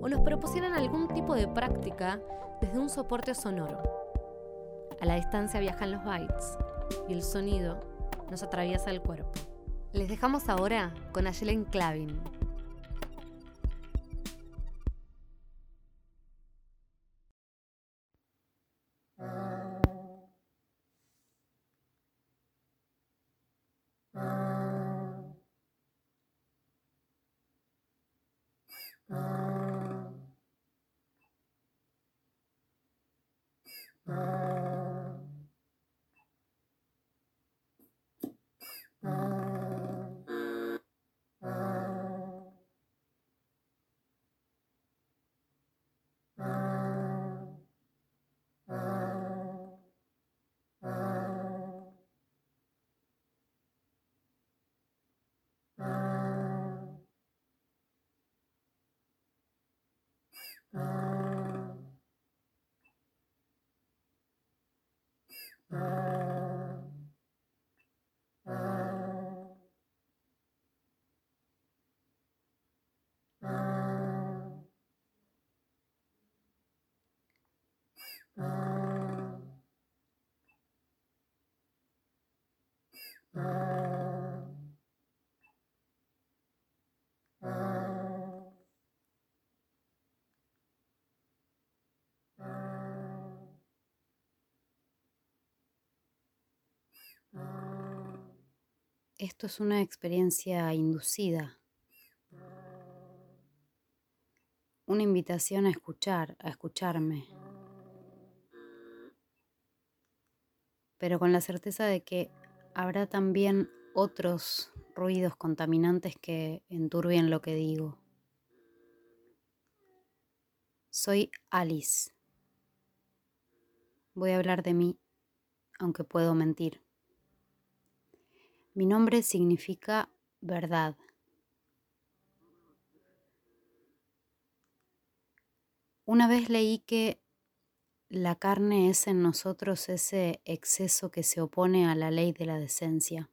o nos propusieran algún tipo de práctica desde un soporte sonoro. A la distancia viajan los bytes y el sonido nos atraviesa el cuerpo. Les dejamos ahora con Ayelen Clavin. Uh... Esto es una experiencia inducida, una invitación a escuchar, a escucharme, pero con la certeza de que habrá también otros ruidos contaminantes que enturbien lo que digo. Soy Alice. Voy a hablar de mí, aunque puedo mentir. Mi nombre significa verdad. Una vez leí que la carne es en nosotros ese exceso que se opone a la ley de la decencia.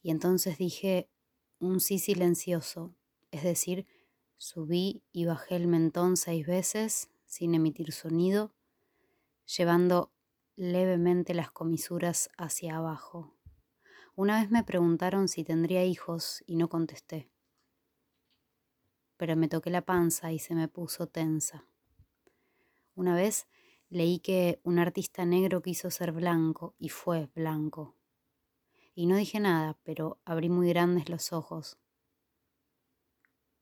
Y entonces dije un sí silencioso, es decir, subí y bajé el mentón seis veces sin emitir sonido, llevando levemente las comisuras hacia abajo. Una vez me preguntaron si tendría hijos y no contesté. Pero me toqué la panza y se me puso tensa. Una vez leí que un artista negro quiso ser blanco y fue blanco. Y no dije nada, pero abrí muy grandes los ojos.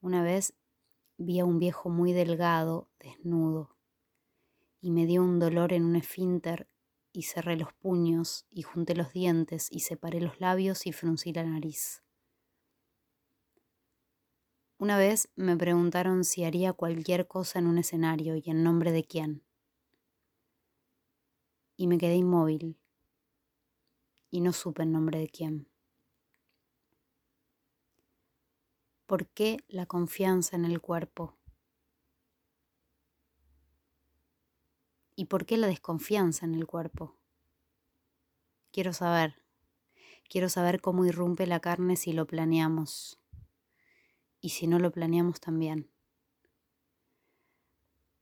Una vez vi a un viejo muy delgado, desnudo, y me dio un dolor en un esfínter y cerré los puños y junté los dientes y separé los labios y fruncí la nariz. Una vez me preguntaron si haría cualquier cosa en un escenario y en nombre de quién. Y me quedé inmóvil y no supe en nombre de quién. ¿Por qué la confianza en el cuerpo? ¿Y por qué la desconfianza en el cuerpo? Quiero saber. Quiero saber cómo irrumpe la carne si lo planeamos. Y si no lo planeamos también.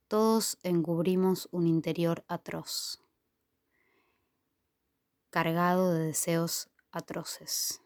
Todos encubrimos un interior atroz, cargado de deseos atroces.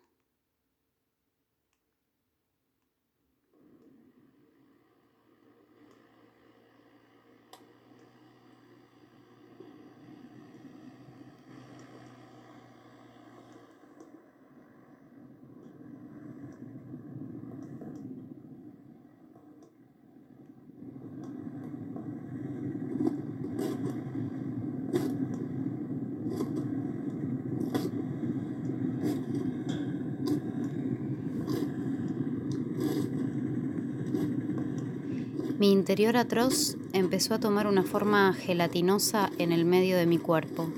Mi interior atroz empezó a tomar una forma gelatinosa en el medio de mi cuerpo.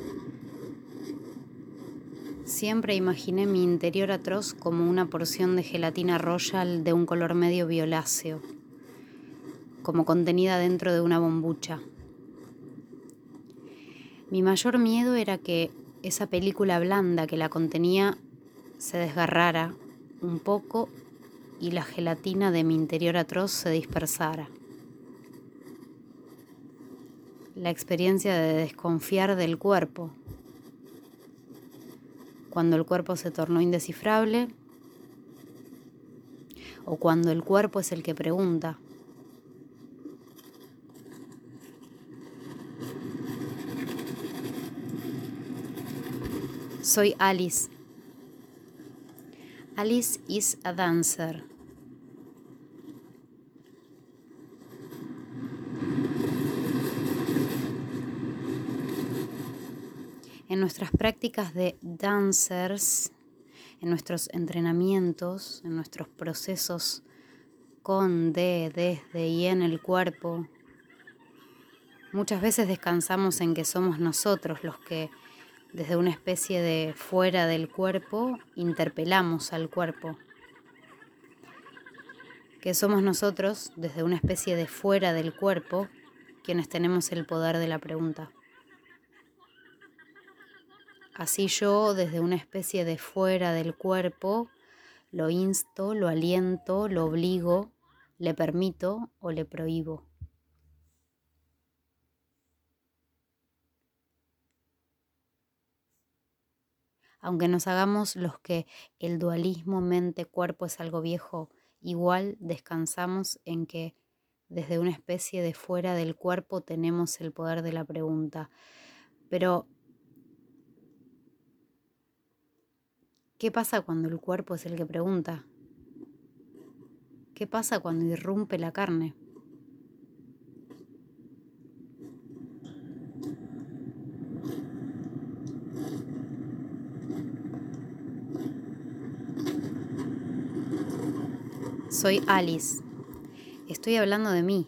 Siempre imaginé mi interior atroz como una porción de gelatina royal de un color medio violáceo, como contenida dentro de una bombucha. Mi mayor miedo era que esa película blanda que la contenía se desgarrara un poco y la gelatina de mi interior atroz se dispersara la experiencia de desconfiar del cuerpo. Cuando el cuerpo se tornó indescifrable o cuando el cuerpo es el que pregunta. Soy Alice. Alice is a dancer. en nuestras prácticas de dancers, en nuestros entrenamientos, en nuestros procesos con, de, desde y en el cuerpo, muchas veces descansamos en que somos nosotros los que desde una especie de fuera del cuerpo interpelamos al cuerpo. Que somos nosotros desde una especie de fuera del cuerpo quienes tenemos el poder de la pregunta. Así yo, desde una especie de fuera del cuerpo, lo insto, lo aliento, lo obligo, le permito o le prohíbo. Aunque nos hagamos los que el dualismo mente-cuerpo es algo viejo, igual descansamos en que desde una especie de fuera del cuerpo tenemos el poder de la pregunta. Pero ¿Qué pasa cuando el cuerpo es el que pregunta? ¿Qué pasa cuando irrumpe la carne? Soy Alice. Estoy hablando de mí,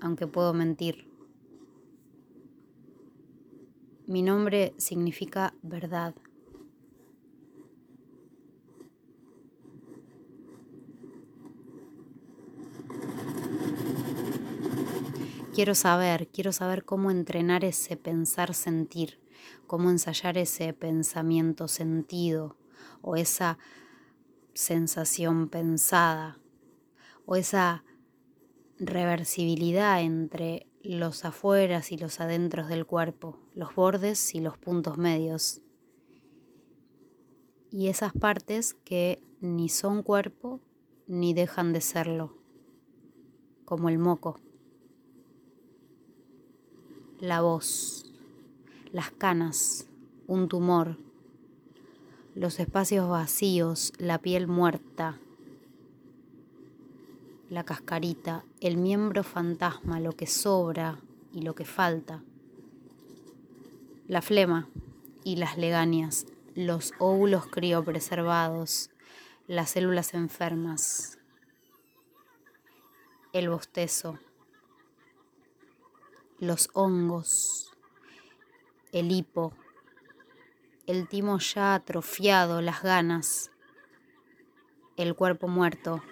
aunque puedo mentir. Mi nombre significa verdad. Quiero saber, quiero saber cómo entrenar ese pensar sentir, cómo ensayar ese pensamiento sentido o esa sensación pensada o esa reversibilidad entre los afueras y los adentros del cuerpo, los bordes y los puntos medios. Y esas partes que ni son cuerpo ni dejan de serlo, como el moco la voz, las canas, un tumor, los espacios vacíos, la piel muerta, la cascarita, el miembro fantasma, lo que sobra y lo que falta, la flema y las legañas, los óvulos criopreservados, las células enfermas, el bostezo, los hongos, el hipo, el timo ya atrofiado, las ganas, el cuerpo muerto.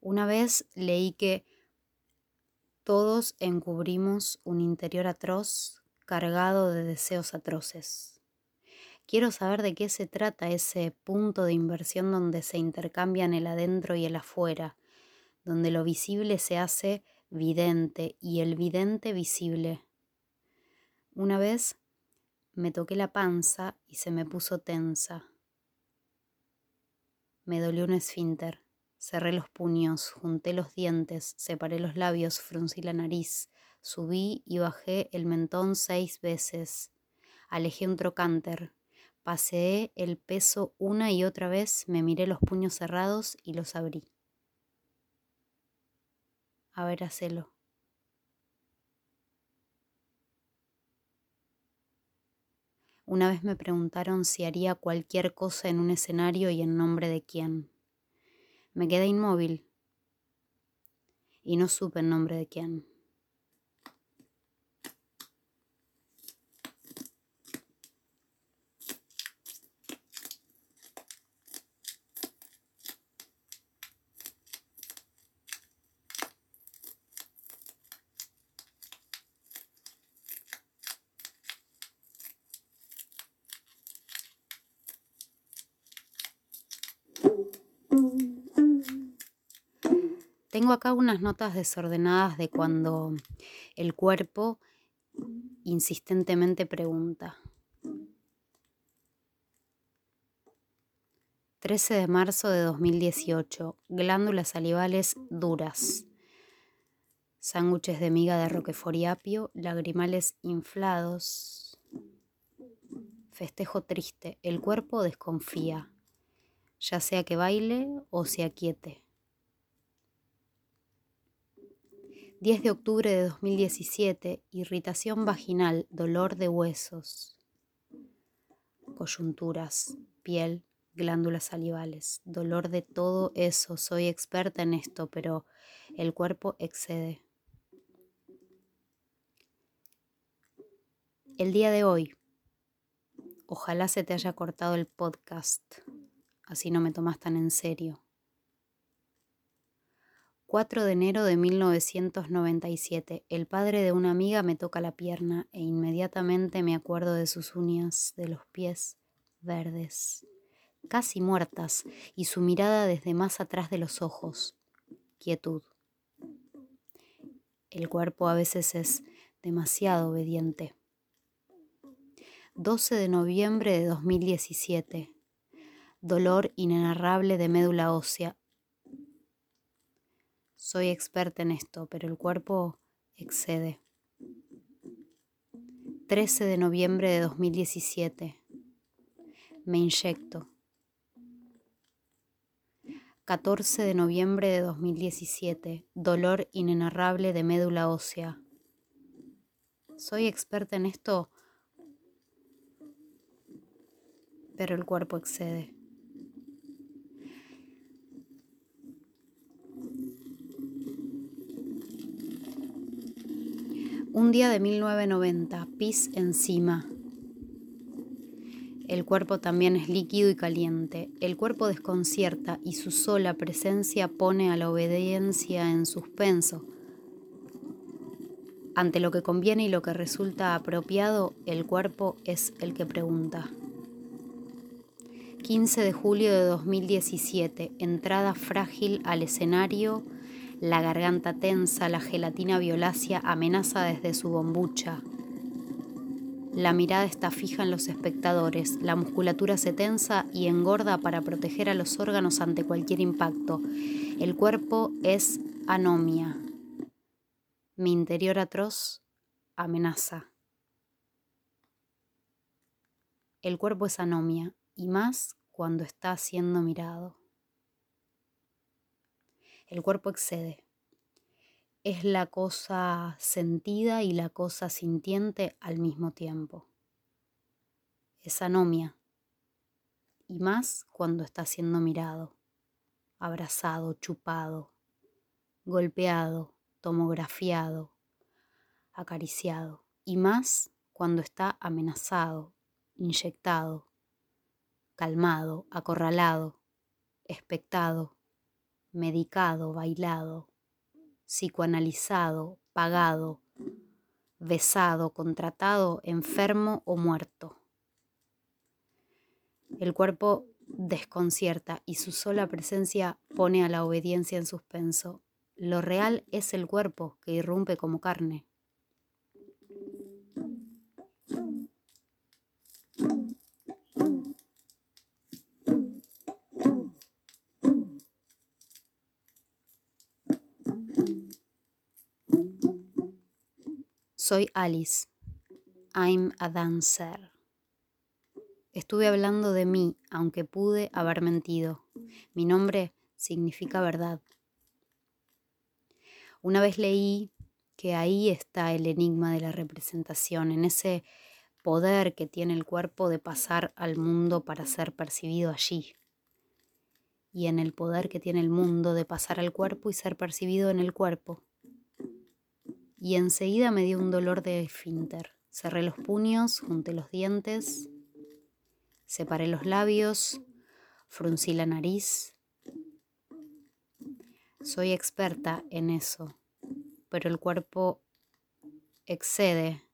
Una vez leí que todos encubrimos un interior atroz cargado de deseos atroces. Quiero saber de qué se trata ese punto de inversión donde se intercambian el adentro y el afuera, donde lo visible se hace vidente y el vidente visible. Una vez me toqué la panza y se me puso tensa. Me dolió un esfínter. Cerré los puños, junté los dientes, separé los labios, fruncí la nariz, subí y bajé el mentón seis veces. Alejé un trocánter. Paseé el peso una y otra vez, me miré los puños cerrados y los abrí. A ver, hacelo. Una vez me preguntaron si haría cualquier cosa en un escenario y en nombre de quién. Me quedé inmóvil y no supe en nombre de quién. Tengo acá unas notas desordenadas de cuando el cuerpo insistentemente pregunta. 13 de marzo de 2018. Glándulas salivales duras. Sándwiches de miga de roquefort y apio, lagrimales inflados. Festejo triste. El cuerpo desconfía, ya sea que baile o se aquiete. 10 de octubre de 2017, irritación vaginal, dolor de huesos, coyunturas, piel, glándulas salivales, dolor de todo eso. Soy experta en esto, pero el cuerpo excede. El día de hoy, ojalá se te haya cortado el podcast, así no me tomas tan en serio. 4 de enero de 1997. El padre de una amiga me toca la pierna e inmediatamente me acuerdo de sus uñas, de los pies verdes, casi muertas, y su mirada desde más atrás de los ojos. Quietud. El cuerpo a veces es demasiado obediente. 12 de noviembre de 2017. Dolor inenarrable de médula ósea soy experta en esto, pero el cuerpo excede. 13 de noviembre de 2017. Me inyecto. 14 de noviembre de 2017. Dolor inenarrable de médula ósea. Soy experta en esto, pero el cuerpo excede. Un día de 1990, pis encima. El cuerpo también es líquido y caliente. El cuerpo desconcierta y su sola presencia pone a la obediencia en suspenso. Ante lo que conviene y lo que resulta apropiado, el cuerpo es el que pregunta. 15 de julio de 2017, entrada frágil al escenario la garganta tensa, la gelatina violácea amenaza desde su bombucha. La mirada está fija en los espectadores, la musculatura se tensa y engorda para proteger a los órganos ante cualquier impacto. El cuerpo es anomia. Mi interior atroz amenaza. El cuerpo es anomia, y más cuando está siendo mirado. El cuerpo excede. Es la cosa sentida y la cosa sintiente al mismo tiempo. Es anomia. Y más cuando está siendo mirado, abrazado, chupado, golpeado, tomografiado, acariciado. Y más cuando está amenazado, inyectado, calmado, acorralado, expectado, medicado, bailado, psicoanalizado, pagado, besado, contratado, enfermo o muerto. El cuerpo desconcierta y su sola presencia pone a la obediencia en suspenso. Lo real es el cuerpo que irrumpe como carne. Soy Alice. I'm a dancer. Estuve hablando de mí, aunque pude haber mentido. Mi nombre significa verdad. Una vez leí que ahí está el enigma de la representación, en ese poder que tiene el cuerpo de pasar al mundo para ser percibido allí. Y en el poder que tiene el mundo de pasar al cuerpo y ser percibido en el cuerpo. Y enseguida me dio un dolor de esfínter. Cerré los puños, junté los dientes, separé los labios, fruncí la nariz. Soy experta en eso, pero el cuerpo excede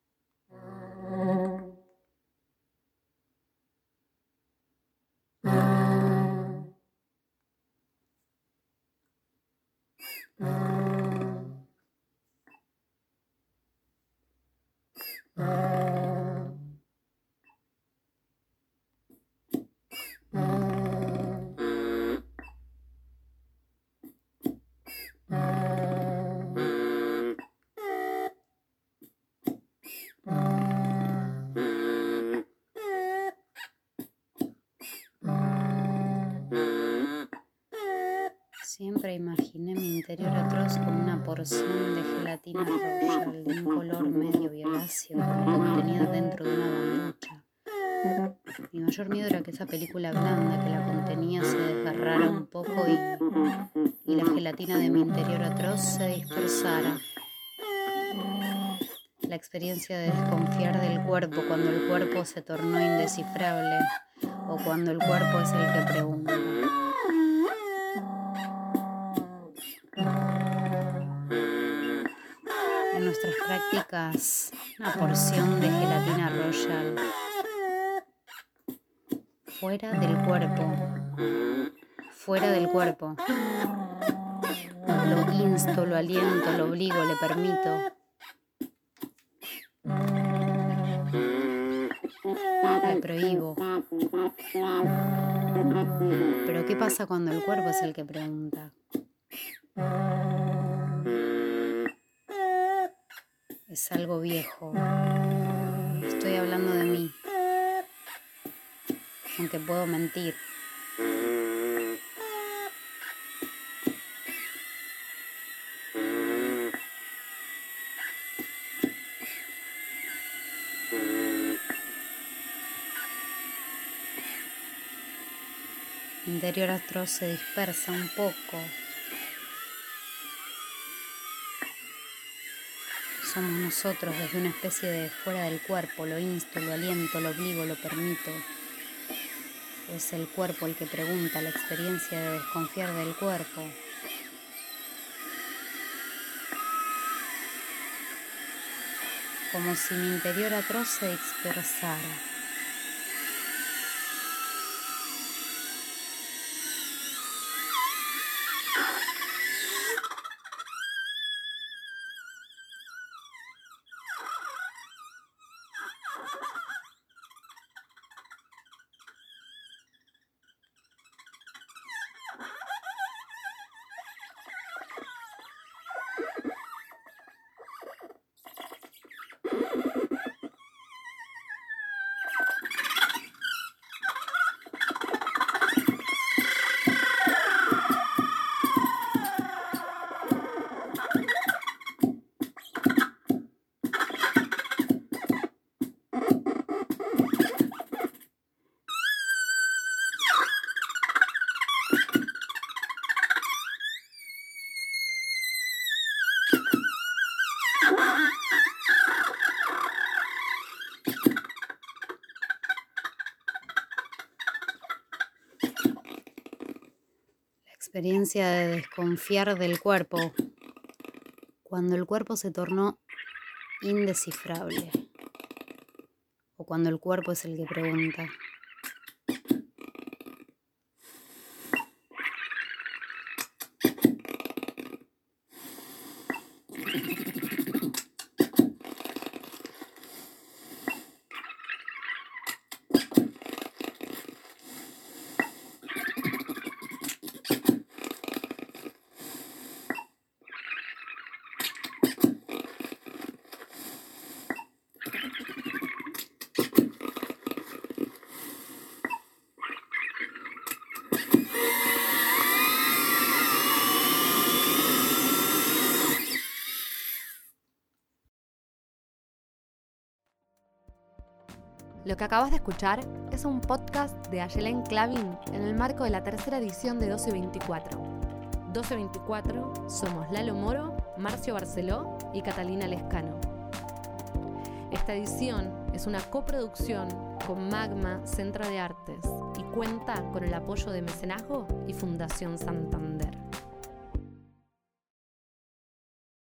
interior atroz como una porción de gelatina royal de un color medio violáceo contenida dentro de una banducha. Mi mayor miedo era que esa película blanda que la contenía se desgarrara un poco y, y la gelatina de mi interior atroz se dispersara. La experiencia de desconfiar del cuerpo cuando el cuerpo se tornó indescifrable o cuando el cuerpo es el que pregunta. Nuestras prácticas una porción de gelatina royal fuera del cuerpo, fuera del cuerpo. Lo insto, lo aliento, lo obligo, le permito. Le prohíbo. Pero ¿qué pasa cuando el cuerpo es el que pregunta? Es algo viejo. Estoy hablando de mí, aunque puedo mentir. interior atroz se dispersa un poco somos nosotros desde una especie de fuera del cuerpo, lo insto, lo aliento, lo obligo, lo permito. Es el cuerpo el que pregunta, la experiencia de desconfiar del cuerpo. Como si mi interior atroz se dispersara. Experiencia de desconfiar del cuerpo, cuando el cuerpo se tornó indescifrable, o cuando el cuerpo es el que pregunta. Lo que acabas de escuchar es un podcast de Ayelen Clavin en el marco de la tercera edición de 1224. 1224 somos Lalo Moro, Marcio Barceló y Catalina Lescano. Esta edición es una coproducción con Magma Centro de Artes y cuenta con el apoyo de Mecenazgo y Fundación Santander.